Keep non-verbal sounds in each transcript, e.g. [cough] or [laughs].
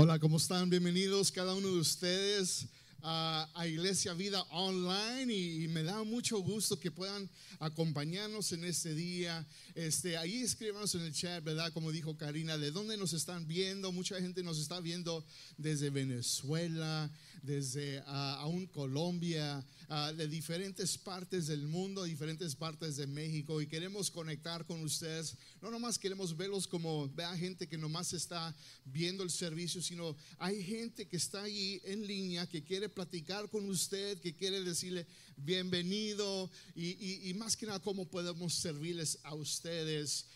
Hola, ¿cómo están? Bienvenidos cada uno de ustedes a, a Iglesia Vida Online y, y me da mucho gusto que puedan acompañarnos en este día. Este, ahí escríbanos en el chat, ¿verdad? Como dijo Karina, ¿de dónde nos están viendo? Mucha gente nos está viendo desde Venezuela, desde ah, aún Colombia, ah, de diferentes partes del mundo, diferentes partes de México y queremos conectar con ustedes. No nomás queremos verlos como vea gente que nomás está viendo el servicio, sino hay gente que está ahí en línea que quiere platicar con usted, que quiere decirle bienvenido y, más que nada cómo podemos servirles a ustedes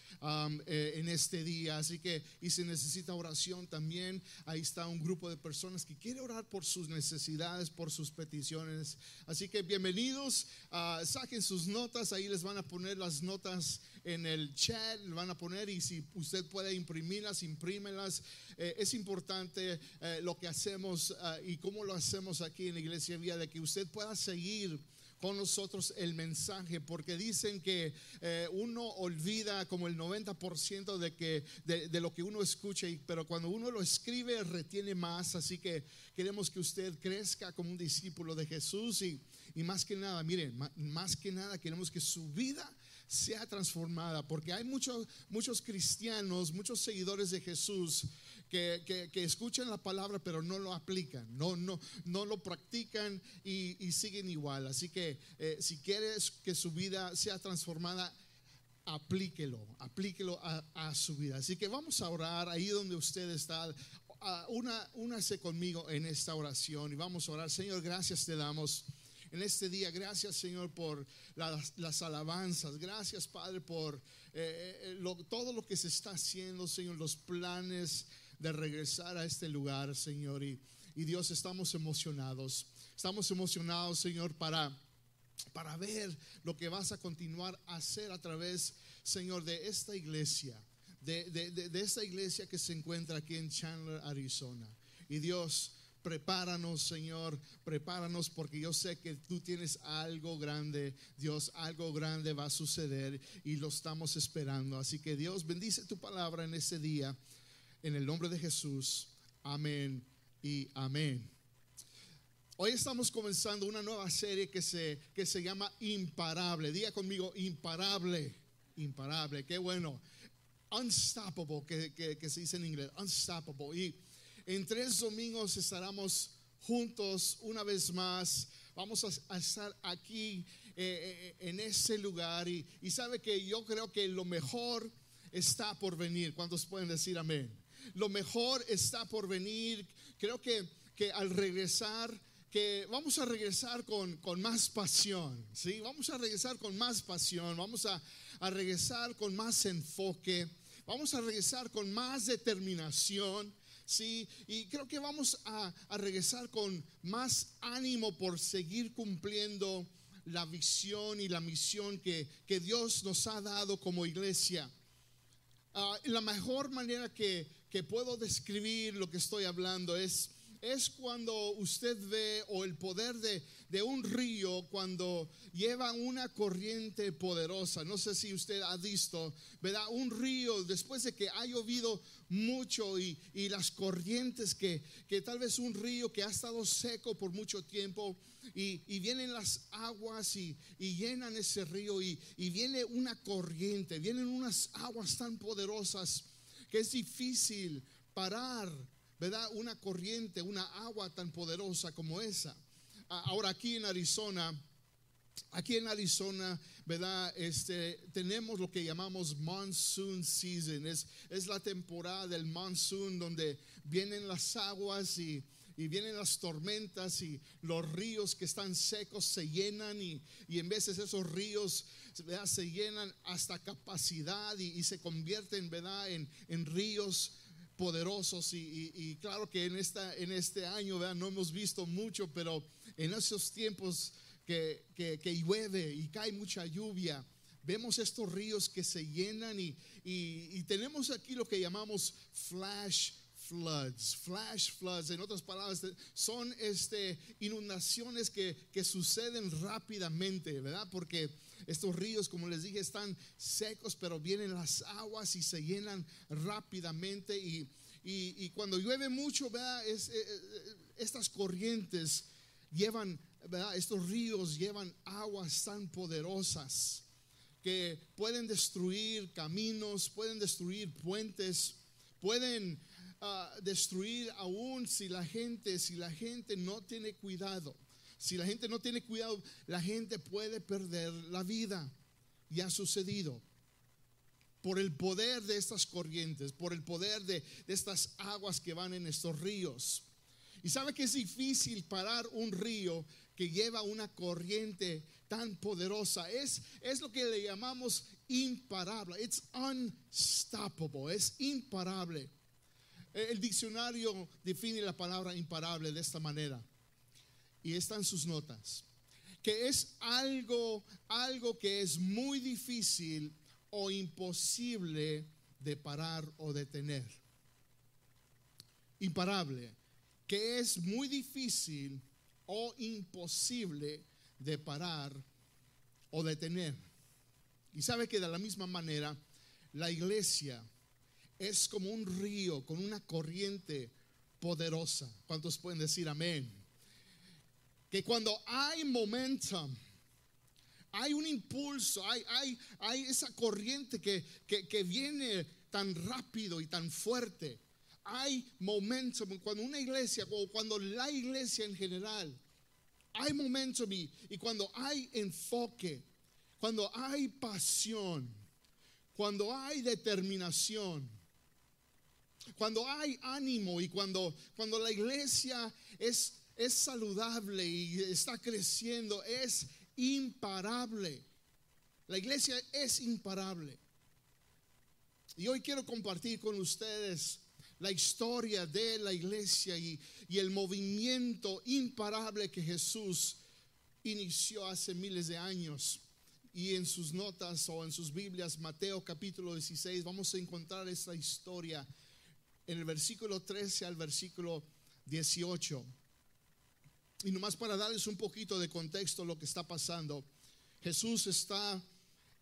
eh, en este día. Así que, y si necesita oración también, ahí está un grupo de personas que quiere orar por sus necesidades, por sus peticiones. Así que bienvenidos, ah, saquen sus notas, ahí les van a poner las notas en el chat, van a poner y si usted puede imprimirlas, imprímelas. Eh, es importante eh, lo que hacemos ah, y cómo lo hacemos aquí en la Iglesia Vía, de que usted pueda seguir con nosotros el mensaje, porque dicen que eh, uno olvida como el 90% de, que, de, lo que uno escucha, pero cuando uno lo escribe retiene más, así que queremos que usted crezca como un discípulo de Jesús y, y más que nada, miren, más que nada queremos que su vida sea transformada, porque hay muchos, muchos cristianos, muchos seguidores de Jesús que, que- que escuchan la palabra pero no lo aplican, no, no, no lo practican y, y siguen igual. Así que eh, si quieres que su vida sea transformada, aplíquelo, aplíquelo a, a su vida. Así que vamos a orar ahí donde usted está. Ah, Una, únase conmigo en esta oración y vamos a orar. Señor, gracias te damos en este día. Gracias, Señor, por las, las alabanzas. Gracias, Padre, por eh, eh, lo- todo lo que se está haciendo, Señor, los planes de regresar a este lugar, Señor. Y, y Dios, estamos emocionados. Estamos emocionados, Señor, para para ver lo que vas a continuar a hacer a través, Señor, de esta iglesia, de, de- de- de esta iglesia que se encuentra aquí en Chandler, Arizona. Y Dios, prepáranos, Señor, prepáranos porque yo sé que tú tienes algo grande, Dios, algo grande va a suceder y lo estamos esperando. Así que Dios, bendice tu palabra en este día, en el nombre de Jesús. Amén y amén. Hoy estamos comenzando una nueva serie que se, que se llama Imparable. Diga conmigo, imparable, imparable, qué bueno. Unstoppable, que, que- se dice en inglés, unstoppable. Y en tres domingos estaremos juntos una vez más. Vamos a, a estar aquí eh, eh, en ese lugar. Y, y sabe que yo creo que lo mejor está por venir. ¿Cuántos pueden decir amén? Lo mejor está por venir. Creo que, que al regresar, que vamos a regresar con, con más pasión, ¿sí? Vamos a regresar con más pasión, vamos a, a regresar con más enfoque, vamos a regresar con más determinación. Sí, y creo que vamos a, a regresar con más ánimo por seguir cumpliendo la visión y la misión que, que Dios nos ha dado como iglesia. Ah, la mejor manera que, que puedo describir lo que estoy hablando es, es cuando usted ve o el poder de, de un río cuando lleva una corriente poderosa. No sé si usted ha visto, ¿verdad? Un río después de que ha llovido mucho y, y las corrientes que, que tal vez un río que ha estado seco por mucho tiempo y, y vienen las aguas y, y llenan ese río y, y viene una corriente, vienen unas aguas tan poderosas que es difícil parar, ¿verdad? Una corriente, una agua tan poderosa como esa. Ahora aquí en Arizona, aquí en Arizona, ¿verdad? Este, tenemos lo que llamamos monsoon season. Es, es la temporada del monsoon donde vienen las aguas y, y vienen las tormentas y los ríos que están secos se llenan y, y en veces esos ríos se llenan hasta capacidad y, y se convierten ¿verdad? En, en ríos poderosos y, y- claro que en, esta, en este año ¿verdad? no hemos visto mucho, pero en esos tiempos que, que, que llueve y cae mucha lluvia, vemos estos ríos que se llenan y, y- y tenemos aquí lo que llamamos flash floods, flash floods, en otras palabras, son este, inundaciones que, que suceden rápidamente, ¿verdad? Porque estos ríos, como les dije, están secos, pero vienen las aguas y se llenan rápidamente y, y, cuando llueve mucho, ¿verdad? Es, eh, eh, estas corrientes llevan, ¿verdad? Estos ríos llevan aguas tan poderosas que pueden destruir caminos, pueden destruir puentes, pueden destruir aún si la gente, si la gente no tiene cuidado. Si la gente no tiene cuidado, la gente puede perder la vida. Y ha sucedido por el poder de estas corrientes, por el poder de, estas aguas que van en estos ríos. Y sabe que es difícil parar un río que lleva una corriente tan poderosa. Es, es lo que le llamamos imparable. It's unstoppable. Es imparable. El diccionario define la palabra imparable de esta manera. Y están sus notas. Que es algo, algo que es muy difícil o imposible de parar o detener. Imparable, que es muy difícil o imposible de parar o detener. Y sabe que de la misma manera, la iglesia es como un río con una corriente poderosa. ¿Cuántos pueden decir amén? Que cuando hay momentum, hay un impulso, hay, hay, hay esa corriente que, que, viene tan rápido y tan fuerte. Hay momentos cuando una iglesia, o cuando la iglesia en general, hay momentos y, y cuando hay enfoque, cuando hay pasión, cuando hay determinación, cuando hay ánimo y cuando, cuando la iglesia es, es saludable y está creciendo, es imparable. La iglesia es imparable. Y hoy quiero compartir con ustedes la historia de la iglesia y, el movimiento imparable que Jesús inició hace miles de años. Y en sus notas o en sus Biblias, Mateo capítulo 16, vamos a encontrar esta historia en el versículo 13 al versículo 18. Y nomás para darles un poquito de contexto lo que está pasando, Jesús está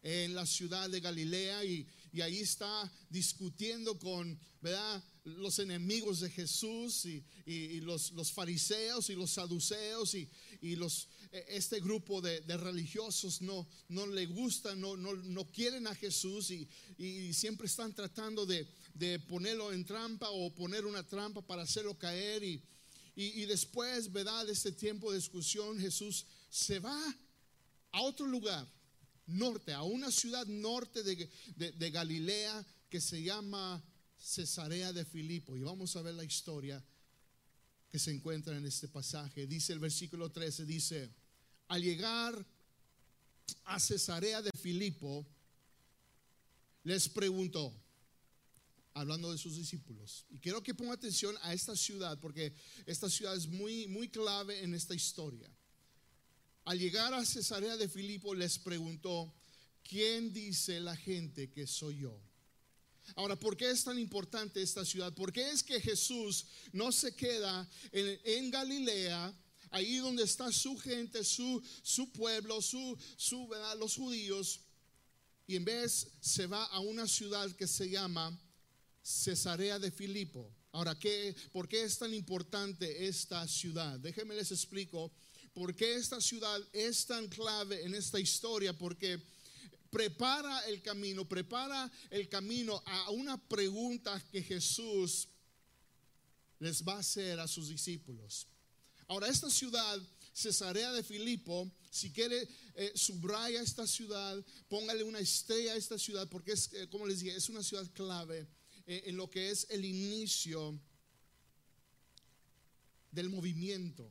en la ciudad de Galilea y, ahí está discutiendo con ¿verdad? los enemigos de Jesús y, los, los, fariseos y los saduceos y, los, e, este grupo de, religiosos no, no le gustan, no, no, no quieren a Jesús y, siempre están tratando de, de ponerlo en trampa o poner una trampa para hacerlo caer y y, después, ¿verdad? De este tiempo de discusión, Jesús se va a otro lugar, norte, a una ciudad norte de, Galilea que se llama Cesarea de Filipo. Y vamos a ver la historia que se encuentra en este pasaje. Dice el versículo 13, dice, al llegar a Cesarea de Filipo, les preguntó, hablando de sus discípulos. Y quiero que ponga atención a esta ciudad porque esta ciudad es muy, muy clave en esta historia. Al llegar a Cesarea de Filipo les preguntó, ¿quién dice la gente que soy yo? Ahora, ¿por qué es tan importante esta ciudad? ¿Por qué es que Jesús no se queda en, Galilea, ahí donde está su gente, su, su pueblo, su, su, los judíos, y en vez se va a una ciudad que se llama Cesarea de Filipo. Ahora, ¿qué, ¿por qué es tan importante esta ciudad? Déjenme les explico por qué esta ciudad es tan clave en esta historia, porque prepara el camino, prepara el camino a una pregunta que Jesús les va a hacer a sus discípulos. Ahora, esta ciudad, Cesarea de Filipo, si quiere, eh, subraya esta ciudad, póngale una estrella a esta ciudad, porque es, eh, como les dije, es una ciudad clave en lo que es el inicio del movimiento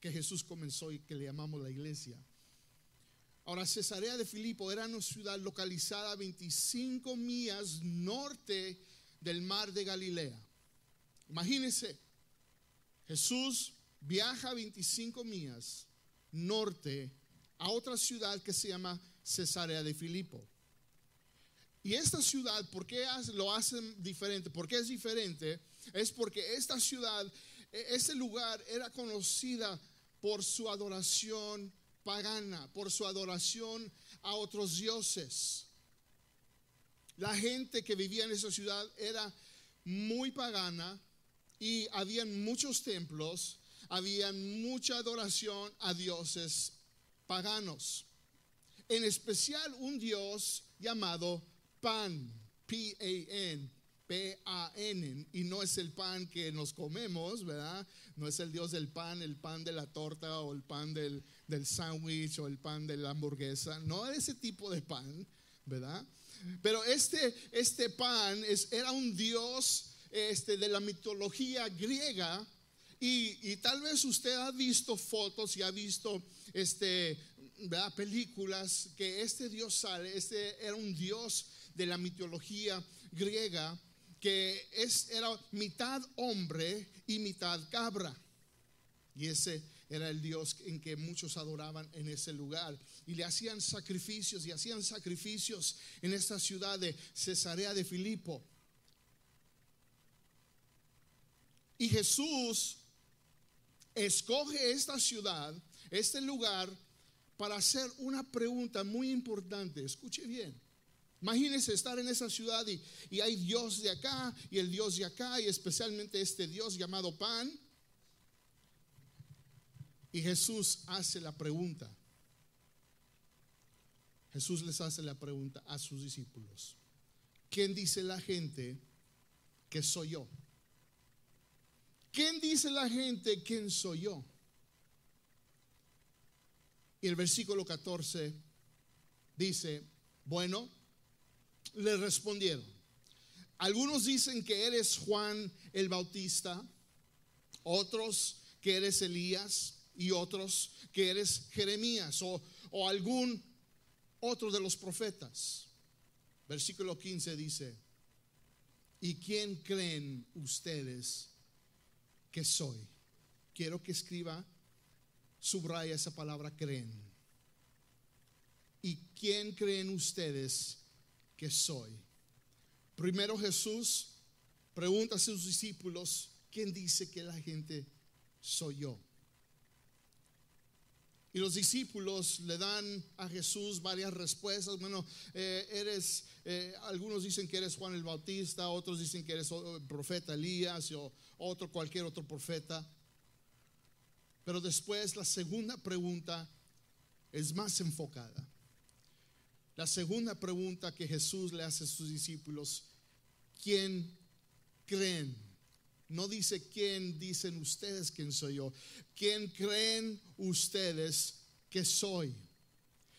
que Jesús comenzó y que le llamamos la iglesia. Ahora, Cesarea de Filipo era una ciudad localizada a 25 millas norte del mar de Galilea. Imagínense, Jesús viaja 25 millas norte a otra ciudad que se llama Cesarea de Filipo. Y esta ciudad, ¿por qué lo hacen diferente? ¿Por qué es diferente? Es porque esta ciudad, e, este lugar era conocida por su adoración pagana, por su adoración a otros dioses. La gente que vivía en esa ciudad era muy pagana y habían muchos templos, habían mucha adoración a dioses paganos. En especial un dios llamado Pan, P-A-N, P-A-N, y no es el pan que nos comemos, ¿verdad? No es el dios del pan, el pan de la torta o el pan del, del sándwich o el pan de la hamburguesa, no ese tipo de pan, ¿verdad? Pero este, este pan es, era un dios este, de la mitología griega y, tal vez usted ha visto fotos y ha visto este, películas que este dios sale, este era un dios de la mitología griega que es, era mitad hombre y mitad cabra. Y ese era el Dios en que muchos adoraban en ese lugar. Y le hacían sacrificios y hacían sacrificios en esta ciudad de Cesarea de Filipo. Y Jesús escoge esta ciudad, este lugar, para hacer una pregunta muy importante. Escuche bien. Imagínense estar en esa ciudad y, y, hay Dios de acá y el Dios de acá y especialmente este Dios llamado pan. Y Jesús hace la pregunta. Jesús les hace la pregunta a sus discípulos. ¿Quién dice la gente que soy yo? ¿Quién dice la gente quién soy yo? Y el versículo 14 dice, bueno, le respondieron. Algunos dicen que eres Juan el Bautista, otros que eres Elías y otros que eres Jeremías o, o algún otro de los profetas. Versículo 15 dice, ¿y quién creen ustedes que soy. Quiero que escriba, subraya esa palabra creen. ¿Y quién creen ustedes que soy? Primero Jesús pregunta a sus discípulos, ¿quién dice que la gente soy yo? Y los discípulos le dan a Jesús varias respuestas. Bueno, eh, eres, eh, algunos dicen que eres Juan el Bautista, otros dicen que eres el profeta Elías o otro, cualquier otro profeta. Pero después la segunda pregunta es más enfocada. La segunda pregunta que Jesús le hace a sus discípulos, ¿quién creen? No dice quién dicen ustedes quién soy yo. ¿Quién creen ustedes que soy?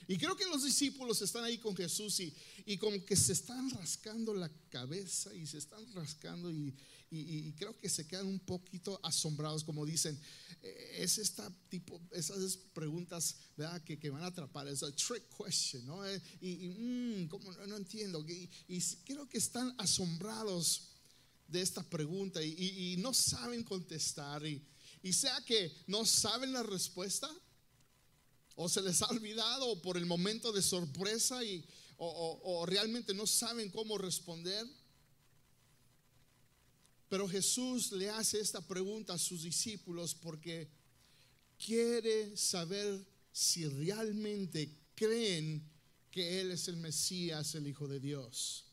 Y creo que los discípulos están ahí con Jesús y, y como que se están rascando la cabeza y se están rascando y, y, creo que se quedan un poquito asombrados, como dicen, eh, es esta tipo, esas preguntas ¿verdad? Que, que van a atrapar, es a trick question, ¿no? Eh, y, mm, como no, entiendo, y, creo que están asombrados de esta pregunta y, no saben contestar, y, sea que no saben la respuesta, o se les ha olvidado por el momento de sorpresa y, o realmente no saben cómo responder. Pero Jesús le hace esta pregunta a sus discípulos porque quiere saber si realmente creen que Él es el Mesías, el Hijo de Dios.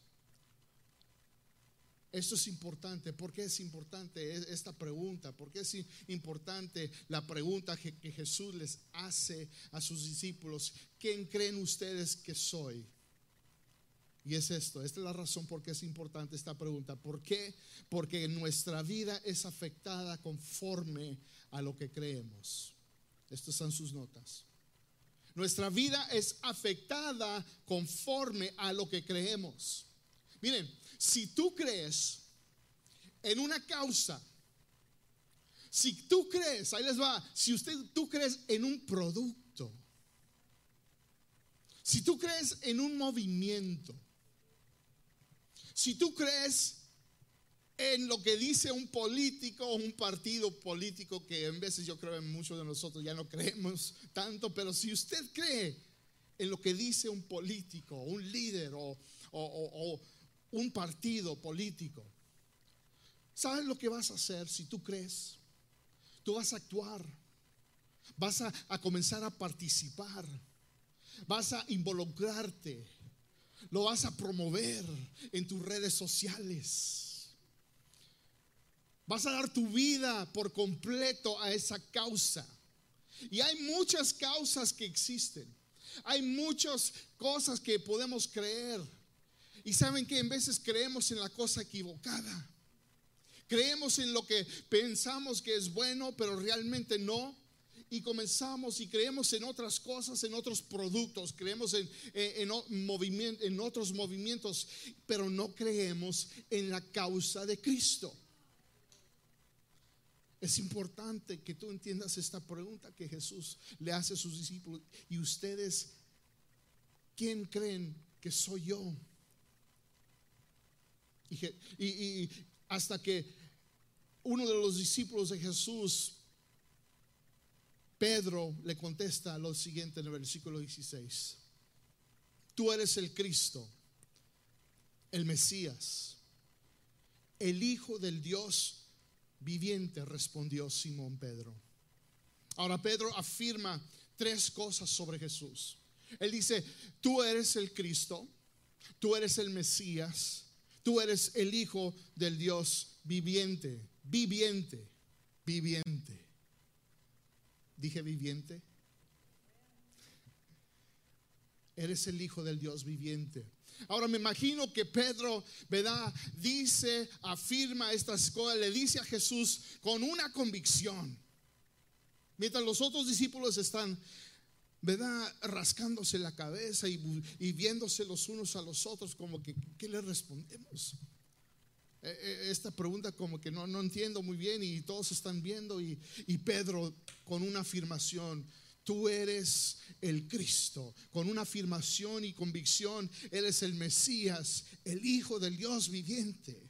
Esto es importante. ¿Por qué es importante esta pregunta? ¿Por qué es importante la pregunta que, Jesús les hace a sus discípulos? ¿Quién creen ustedes que soy? Y es esto, esta es la razón por qué es importante esta pregunta. ¿Por qué? Porque nuestra vida es afectada conforme a lo que creemos. Estas son sus notas. Nuestra vida es afectada conforme a lo que creemos. Miren, si tú crees en una causa, si tú crees, ahí les va, si usted tú crees en un producto, si tú crees en un movimiento, si tú crees en lo que dice un político o un partido político, que en veces yo creo en muchos de nosotros ya no [laughs] creemos tanto, pero si usted cree en lo que dice un político, un líder o, un partido político, ¿sabes lo que vas a hacer si tú crees? Tú vas a actuar, vas a comenzar a participar, vas a involucrarte lo vas a promover en tus redes sociales. Vas a dar tu vida por completo a esa causa. Y hay muchas causas que existen. Hay muchas cosas que podemos creer. Y saben que en veces creemos en la cosa equivocada. Creemos en lo que pensamos que es bueno, pero realmente no. Y comenzamos y creemos en otras cosas, en otros productos, creemos en, en, en otros movimientos, pero no creemos en la causa de Cristo. Es importante que tú entiendas esta pregunta que Jesús le hace a sus discípulos. ¿Y ustedes quién creen que soy yo? Y, hasta que uno de los discípulos de Jesús, Pedro, le contesta lo siguiente en el versículo 16. Tú eres el Cristo, el Mesías, el Hijo del Dios viviente, respondió Simón Pedro. Ahora Pedro afirma tres cosas sobre Jesús. Él dice, tú eres el Cristo, tú eres el Mesías, tú eres el Hijo del Dios viviente, viviente, viviente. Dije viviente. Eres el Hijo del Dios viviente. Ahora me imagino que Pedro, ¿verdad? Dice, afirma estas cosas, le dice a Jesús con una convicción. Mientras los otros discípulos están, ¿verdad? Rascándose la cabeza y, viéndose los unos a los otros, como que, ¿qué le respondemos? E, e, esta pregunta como que no, no entiendo muy bien y todos están viendo y, y Pedro con una afirmación, tú eres el Cristo, con una afirmación y convicción, eres el Mesías, el Hijo del Dios viviente.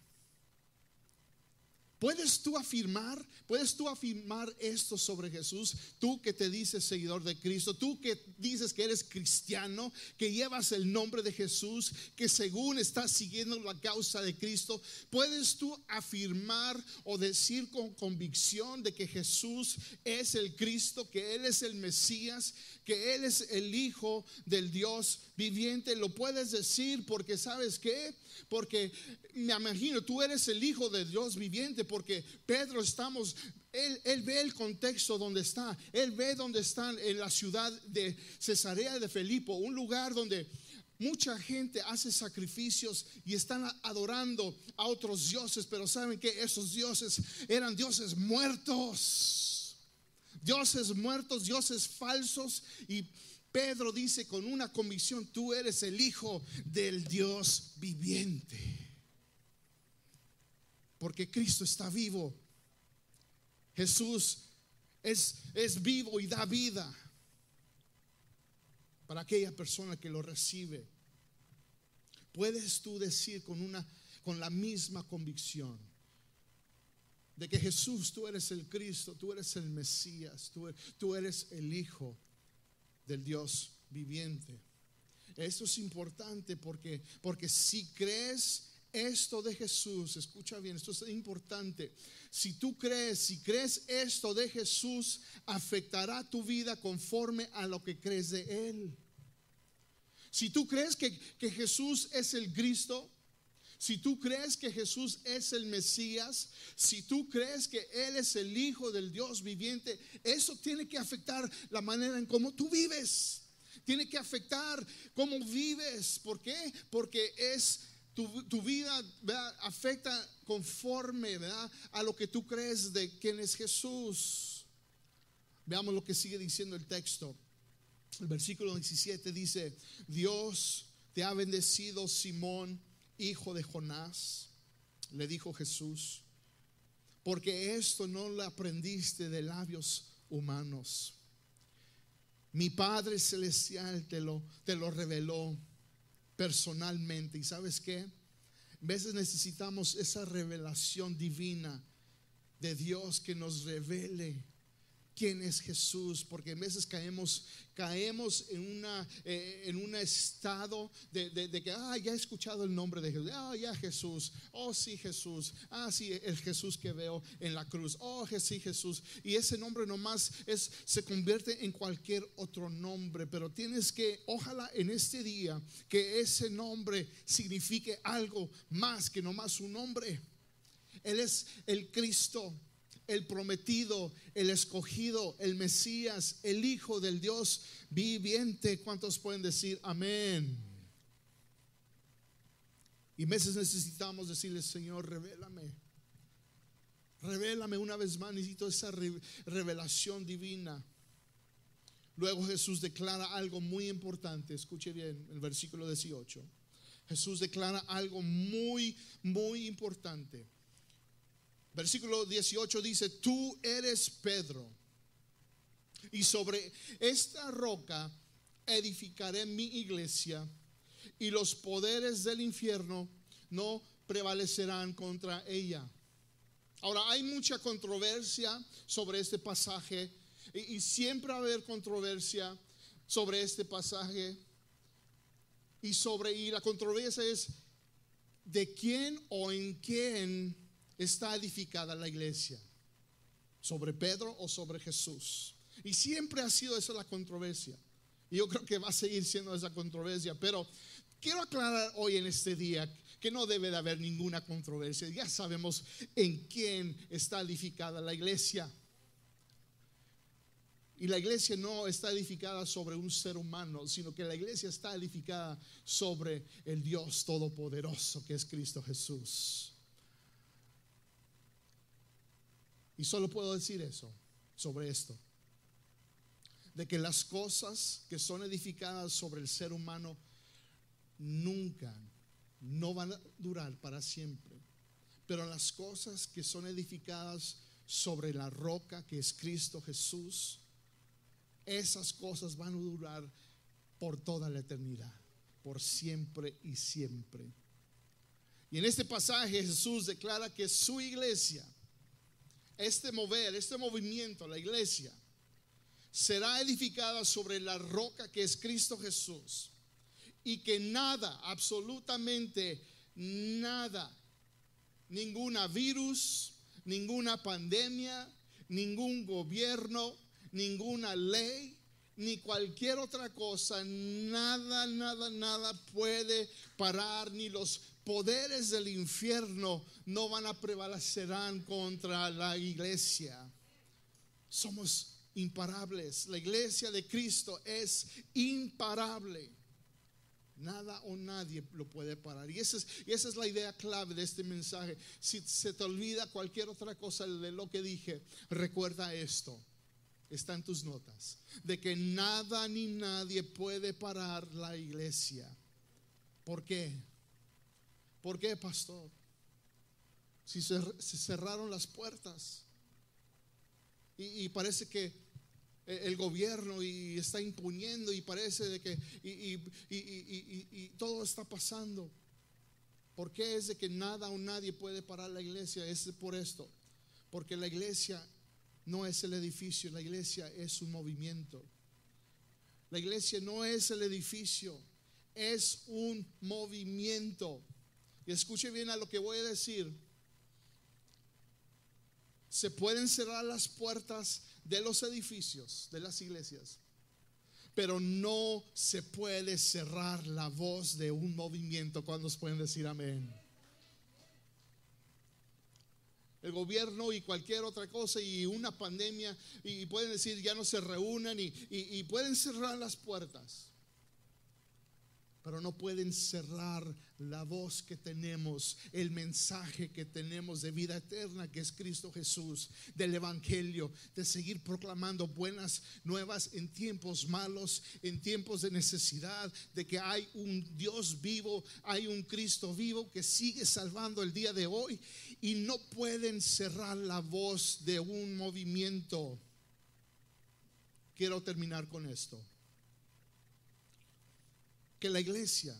¿Puedes tú afirmar? ¿Puedes tú afirmar esto sobre Jesús? Tú que te dices seguidor de Cristo, tú que dices que eres cristiano, que llevas el nombre de Jesús, que según estás siguiendo la causa de Cristo, ¿puedes tú afirmar o decir con convicción de que Jesús es el Cristo, que Él es el Mesías, que Él es el Hijo del Dios viviente? Lo puedes decir porque sabes que porque me imagino, tú eres el Hijo de Dios viviente, porque Pedro estamos, él, él, ve el contexto donde está, él ve donde están en la ciudad de Cesarea de Felipo, un lugar donde mucha gente hace sacrificios y están adorando a otros dioses, pero saben que esos dioses eran dioses muertos, dioses muertos, dioses falsos y Pedro dice con una convicción, tú eres el Hijo del Dios viviente. Porque Cristo está vivo. Jesús es, es vivo y da vida para aquella persona que lo recibe. Puedes tú decir con una con la misma convicción de que Jesús, tú eres el Cristo, tú eres el Mesías, tú, tú eres el Hijo del Dios viviente. Esto es importante porque, porque si crees esto de Jesús, escucha bien, esto es importante. Si tú crees, si crees esto de Jesús, afectará tu vida conforme a lo que crees de Él. Si tú crees que, que Jesús es el Cristo, si tú crees que Jesús es el Mesías, si tú crees que Él es el Hijo del Dios viviente, eso tiene que afectar la manera en cómo tú vives. Tiene que afectar cómo vives. ¿Por qué? Porque es tu, vida afecta conforme a lo que tú crees de quién es Jesús. Veamos lo que sigue diciendo el texto. El versículo 17 dice, Dios te ha bendecido, Simón hijo de Jonás, le dijo Jesús, porque esto no lo aprendiste de labios humanos. Mi Padre Celestial te lo, te lo reveló personalmente. ¿Y sabes qué? A veces necesitamos esa revelación divina de Dios que nos revele quién es Jesús, porque a veces caemos, caemos en, una, eh, en un estado de, que, ah, ya he escuchado el nombre de Jesús, ah, ya Jesús, oh sí Jesús, ah, sí, el Jesús que veo en la cruz, oh sí Jesús, y ese nombre nomás es, se convierte en cualquier otro nombre, pero tienes que, ojalá en este día, que ese nombre signifique algo más que nomás un nombre. Él es el Cristo, el prometido, el escogido, el Mesías, el Hijo del Dios viviente. ¿Cuántos pueden decir amén? Y meses necesitamos decirle, Señor, revélame. Revélame una vez más, necesito esa revelación divina. Luego Jesús declara algo muy importante. Escuche bien el versículo 18. Jesús declara algo muy, muy importante. Versículo 18 dice, tú eres Pedro. Y sobre esta roca edificaré mi iglesia y los poderes del infierno no prevalecerán contra ella. Ahora, hay mucha controversia sobre este pasaje y, siempre va a haber controversia sobre este pasaje. Y sobre, y la controversia es de quién o en quién está edificada la iglesia. Sobre Pedro o sobre Jesús. Y siempre ha sido esa la controversia. Y yo creo que va a seguir siendo esa controversia. Pero quiero aclarar hoy en este día que no debe de haber ninguna controversia. Ya sabemos en quién está edificada la iglesia. Y la iglesia no está edificada sobre un ser humano, sino que la iglesia está edificada sobre el Dios Todopoderoso que es Cristo Jesús. Y solo puedo decir eso sobre esto. De que las cosas que son edificadas sobre el ser humano nunca, no van a durar para siempre. Pero las cosas que son edificadas sobre la roca que es Cristo Jesús, esas cosas van a durar por toda la eternidad, por siempre y siempre. Y en este pasaje Jesús declara que su iglesia, este mover, este movimiento, la iglesia, será edificada sobre la roca que es Cristo Jesús. Y que nada, absolutamente nada, ninguna virus, ninguna pandemia, ningún gobierno, ninguna ley, ni cualquier otra cosa, nada, nada, nada puede parar, ni los poderes del infierno no van a prevalecerán contra la iglesia. Somos imparables. La iglesia de Cristo es imparable. Nada o nadie lo puede parar. Y esa, es, la idea clave de este mensaje. Si se te olvida cualquier otra cosa de lo que dije, recuerda esto está en tus notas, de que nada ni nadie puede parar la iglesia. ¿Por qué? ¿Por qué, pastor? Si se, cerraron las puertas y, parece que el gobierno y está imponiendo y parece de que y, todo está pasando. ¿Por qué es de que nada o nadie puede parar la iglesia? Es por esto. Porque la iglesia no es el edificio, la iglesia es un movimiento. La iglesia no es el edificio, es un movimiento. Escuche bien a lo que voy a decir. Se pueden cerrar las puertas de los edificios, de las iglesias, pero no se puede cerrar la voz de un movimiento. cuando pueden decir amén? el gobierno y cualquier otra cosa y una pandemia y pueden decir ya no se reúnan y pueden cerrar las puertas pero no pueden cerrar la voz que tenemos, el mensaje que tenemos de vida eterna que es Cristo Jesús, del Evangelio, de seguir proclamando buenas nuevas en tiempos malos, en tiempos de necesidad, de que hay un Dios vivo, hay un Cristo vivo que sigue salvando el día de hoy y no pueden cerrar la voz de un movimiento. Quiero terminar con esto que la iglesia,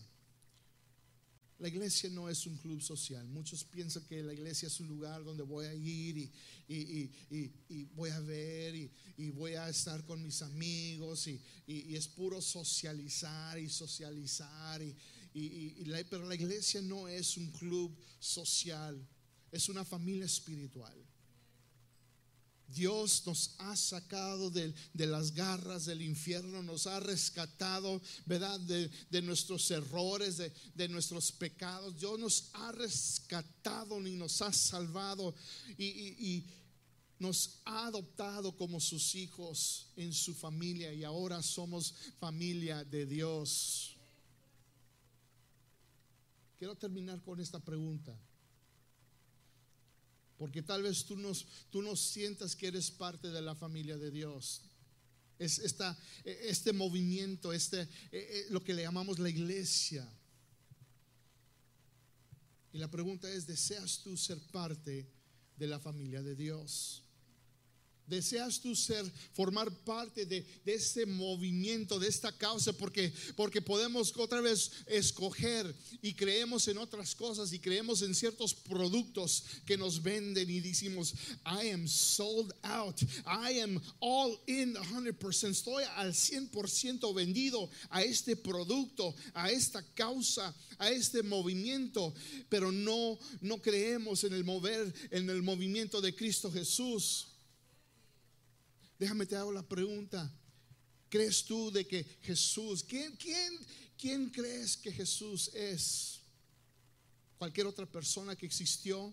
la iglesia no es un club social. Muchos piensan que la iglesia es un lugar donde voy a ir y, voy a ver y, voy a estar con mis amigos y, es puro socializar y socializar. pero la iglesia no es un club social, es una familia espiritual. Dios nos ha sacado de, las garras del infierno, nos ha rescatado, ¿verdad? De, nuestros errores, de, nuestros pecados. Dios nos ha rescatado y nos ha salvado y nos ha adoptado como sus hijos en su familia y ahora somos familia de Dios. Quiero terminar con esta pregunta. Porque tal vez tú no, tú no sientas que eres parte de la familia de Dios. Es esta, este movimiento, este, eh, eh, lo que le llamamos la iglesia. Y la pregunta es, ¿deseas tú ser parte de la familia de Dios? ¿Deseas tú ser, formar parte de, de, este movimiento, de esta causa? Porque, porque podemos otra vez escoger y creemos en otras cosas y creemos en ciertos productos que nos venden y decimos, I am sold out, I am all in 100%, estoy al 100% vendido a este producto, a esta causa, a este movimiento, pero no, no creemos en el mover, en el movimiento de Cristo Jesús. Déjame te hago la pregunta. ¿Crees tú de que Jesús, quién, quién, quién crees que Jesús es? ¿Cualquier otra persona que existió?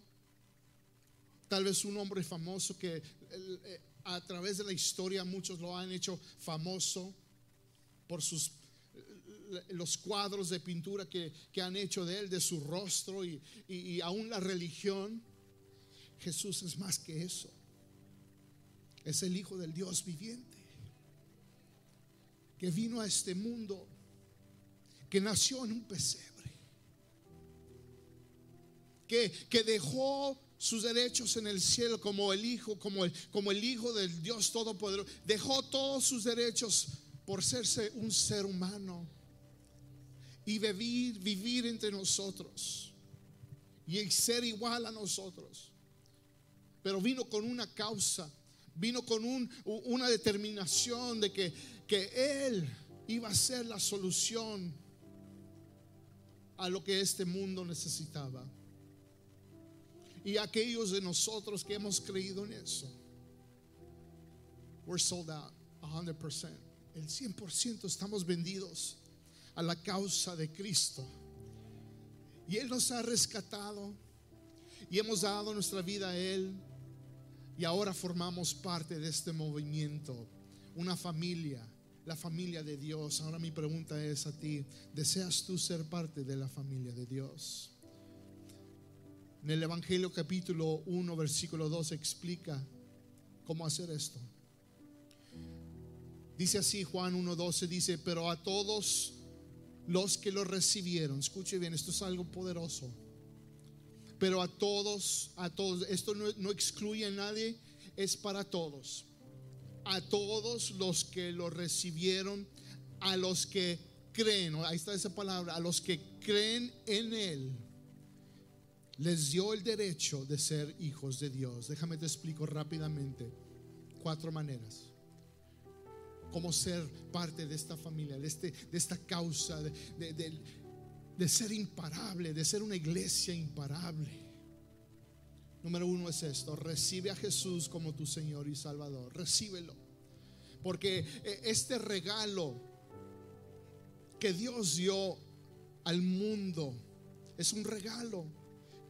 Tal vez un hombre famoso que eh, a través de la historia muchos lo han hecho famoso por sus eh, los cuadros de pintura que, han hecho de él, de su rostro y, y aún la religión. Jesús es más que eso es el Hijo del Dios viviente, que vino a este mundo, que nació en un pesebre, que, que dejó sus derechos en el cielo como el Hijo, como el, como el Hijo del Dios Todopoderoso, dejó todos sus derechos por serse un ser humano y vivir, vivir entre nosotros y ser igual a nosotros. Pero vino con una causa vino con una determinación de que, que Él iba a ser la solución a lo que este mundo necesitaba. Y aquellos de nosotros que hemos creído en eso, we're sold out 100%. El 100% estamos vendidos a la causa de Cristo. Y Él nos ha rescatado y hemos dado nuestra vida a Él y ahora formamos parte de este movimiento, una familia, la familia de Dios. Ahora mi pregunta es a ti, ¿deseas tú ser parte de la familia de Dios? En el Evangelio capítulo 1, versículo 2 explica cómo hacer esto. Dice así Juan 1.12, dice, pero a todos los que lo recibieron, escuche bien, esto es algo poderoso pero a todos, a todos, esto no, excluye a nadie, es para todos. A todos los que lo recibieron, a los que creen, ahí está esa palabra, a los que creen en Él, les dio el derecho de ser hijos de Dios. Déjame te explico rápidamente cuatro maneras. Cómo ser parte de esta familia, de, este, de esta causa, de, de ser imparable, de ser una iglesia imparable. Número uno es esto, recibe a Jesús como tu Señor y Salvador, recíbelo. Porque eh, este regalo que Dios dio al mundo es un regalo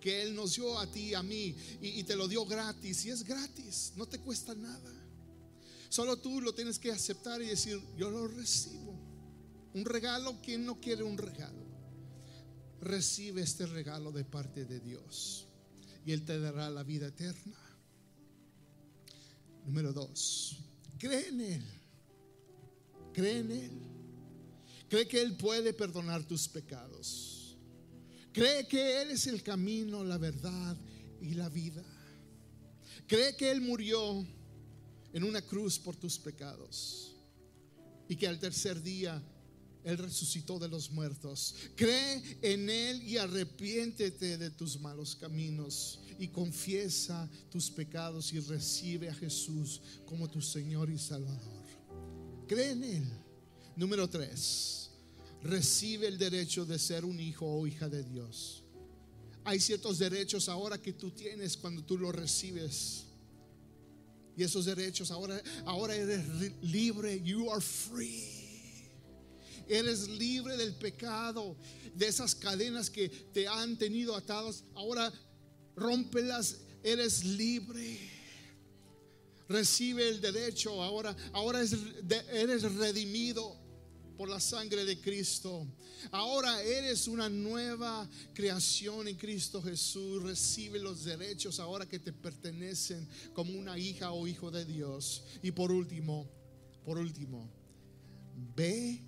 que Él nos dio a ti y a mí y, te lo dio gratis y es gratis, no te cuesta nada. Solo tú lo tienes que aceptar y decir, yo lo recibo. Un regalo, ¿quién no quiere un regalo? Recibe este regalo de parte de Dios y Él te dará la vida eterna. Número dos, cree en Él, cree en Él, cree que Él puede perdonar tus pecados, cree que Él es el camino, la verdad y la vida, cree que Él murió en una cruz por tus pecados y que al tercer día él resucitó de los muertos. Cree en Él y arrepiéntete de tus malos caminos y confiesa tus pecados y recibe a Jesús como tu Señor y Salvador. Cree en Él. Número tres, recibe el derecho de ser un hijo o hija de Dios. Hay ciertos derechos ahora que tú tienes cuando tú los recibes. Y esos derechos ahora, ahora eres libre. You are free. Eres libre del pecado, de esas cadenas que te han tenido atados. Ahora rómpelas. Eres libre. Recibe el derecho. Ahora, ahora eres redimido por la sangre de Cristo. Ahora eres una nueva creación en Cristo Jesús. Recibe los derechos ahora que te pertenecen como una hija o hijo de Dios. Y por último, por último, ve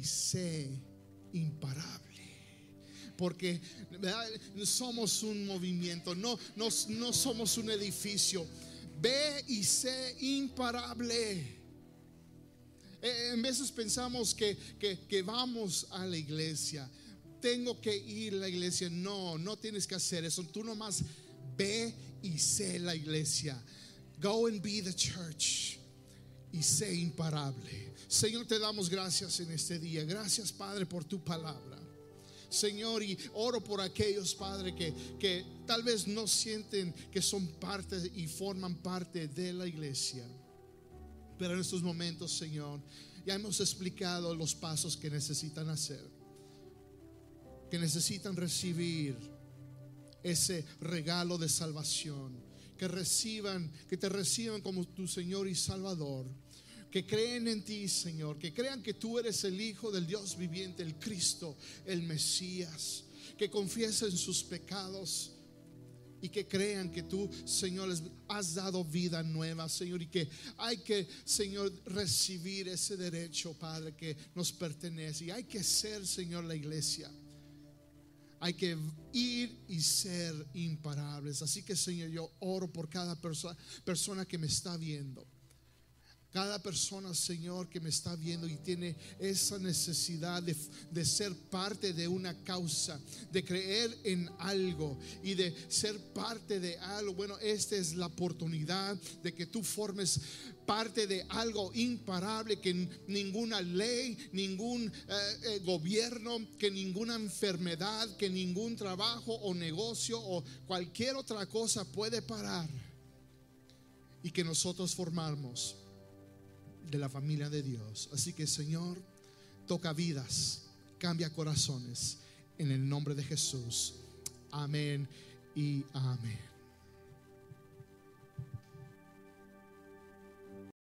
y sé imparable porque somos un movimiento, no, no, no, somos un edificio. Ve y sé imparable. Eh, en veces pensamos que, que, vamos a la iglesia. Tengo que ir a la iglesia. No, no tienes que hacer eso. Tú nomás ve y sé la iglesia. Go and be the church. Y sé imparable. Señor, te damos gracias en este día. Gracias, Padre, por tu palabra. Señor, y oro por aquellos, Padre, que, que tal vez no sienten que son parte y forman parte de la iglesia. Pero en estos momentos, Señor, ya hemos explicado los pasos que necesitan hacer, que necesitan recibir ese regalo de salvación, que reciban, que te reciban como tu Señor y Salvador, que creen en ti, Señor, que crean que tú eres el Hijo del Dios viviente, el Cristo, el Mesías, que confiesen sus pecados y que crean que tú, Señor, les has dado vida nueva, Señor, y que hay que, Señor, recibir ese derecho, Padre, que nos pertenece. Y hay que ser, Señor, la iglesia. Hay que ir y ser imparables. Así que, Señor, yo oro por cada persona, persona que me está viendo. Cada persona, Señor, que me está viendo y tiene esa necesidad de, ser parte de una causa, de creer en algo y de ser parte de algo. Bueno, esta es la oportunidad de que tú formes parte de algo imparable que ninguna ley, ningún eh, eh, gobierno, que ninguna enfermedad, que ningún trabajo o negocio o cualquier otra cosa puede parar. Y que nosotros formamos de la familia de Dios. Así que Señor, toca vidas, cambia corazones, en el nombre de Jesús. Amén y amén.